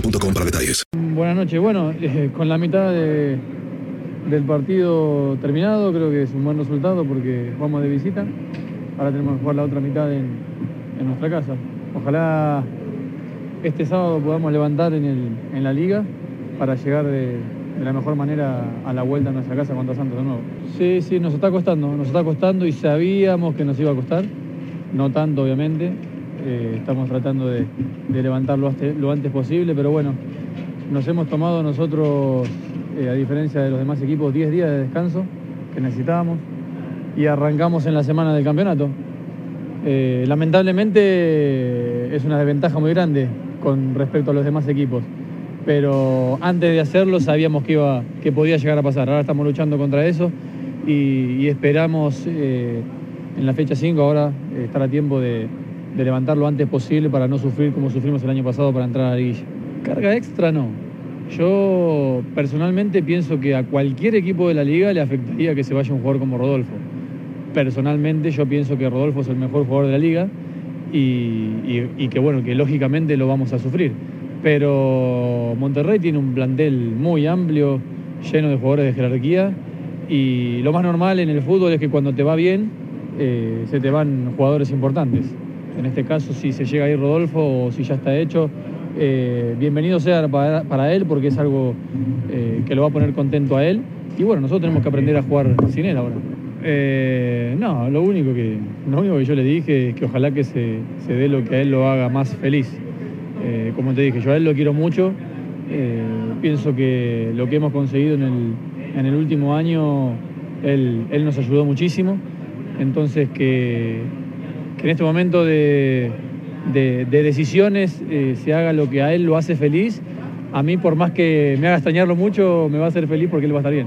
boostmobile.com para detalles. Buenas noches. Bueno, eh, con la mitad de- del partido terminado, creo que es un buen resultado porque vamos de visita. Ahora tenemos que jugar la otra mitad en, en nuestra casa. Ojalá este sábado podamos levantar en, el- en la liga para llegar de, de la mejor manera a la vuelta a nuestra casa contra Santos de nuevo. Sí, sí, nos está costando, nos está costando y sabíamos que nos iba a costar. No tanto, obviamente. Eh, estamos tratando de, de levantarlo lo antes posible, pero bueno, nos hemos tomado nosotros, eh, a diferencia de los demás equipos, 10 días de descanso que necesitábamos y arrancamos en la semana del campeonato. Eh, lamentablemente es una desventaja muy grande con respecto a los demás equipos, pero antes de hacerlo sabíamos que, iba, que podía llegar a pasar. Ahora estamos luchando contra eso y, esperamos en la fecha 5 ahora estar a tiempo de, de levantar lo antes posible para no sufrir como sufrimos el año pasado para entrar a la liguilla. Carga extra no. Yo personalmente pienso que a cualquier equipo de la liga le afectaría que se vaya un jugador como Rodolfo. Personalmente yo pienso que Rodolfo es el mejor jugador de la liga y, que bueno, que lógicamente lo vamos a sufrir. Pero Monterrey tiene un plantel muy amplio, lleno de jugadores de jerarquía y lo más normal en el fútbol es que cuando te va bien eh, se te van jugadores importantes. En este caso, si se llega a ir Rodolfo o si ya está hecho, eh, bienvenido sea para, para él porque es algo eh, que lo va a poner contento a él. Y bueno, nosotros tenemos que aprender a jugar sin él ahora. Eh, no, lo único, que, lo único que yo le dije es que ojalá que se, se dé lo que a él lo haga más feliz. Como te dije, yo a él lo quiero mucho. Pienso que lo que hemos conseguido en el, en el último año, él, él nos ayudó muchísimo. Entonces, que, que en este momento de, de- de decisiones eh, se haga lo que a él lo hace feliz. A mí, por más que me haga extrañarlo mucho, me va a hacer feliz porque él va a estar bien.